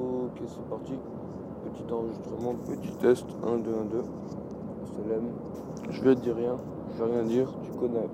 Ok, c'est parti. Petit enregistrement, petit test. 1, 2, 1, 2. Salam. Je vais te dire rien. Je vais rien dire. Tu connais.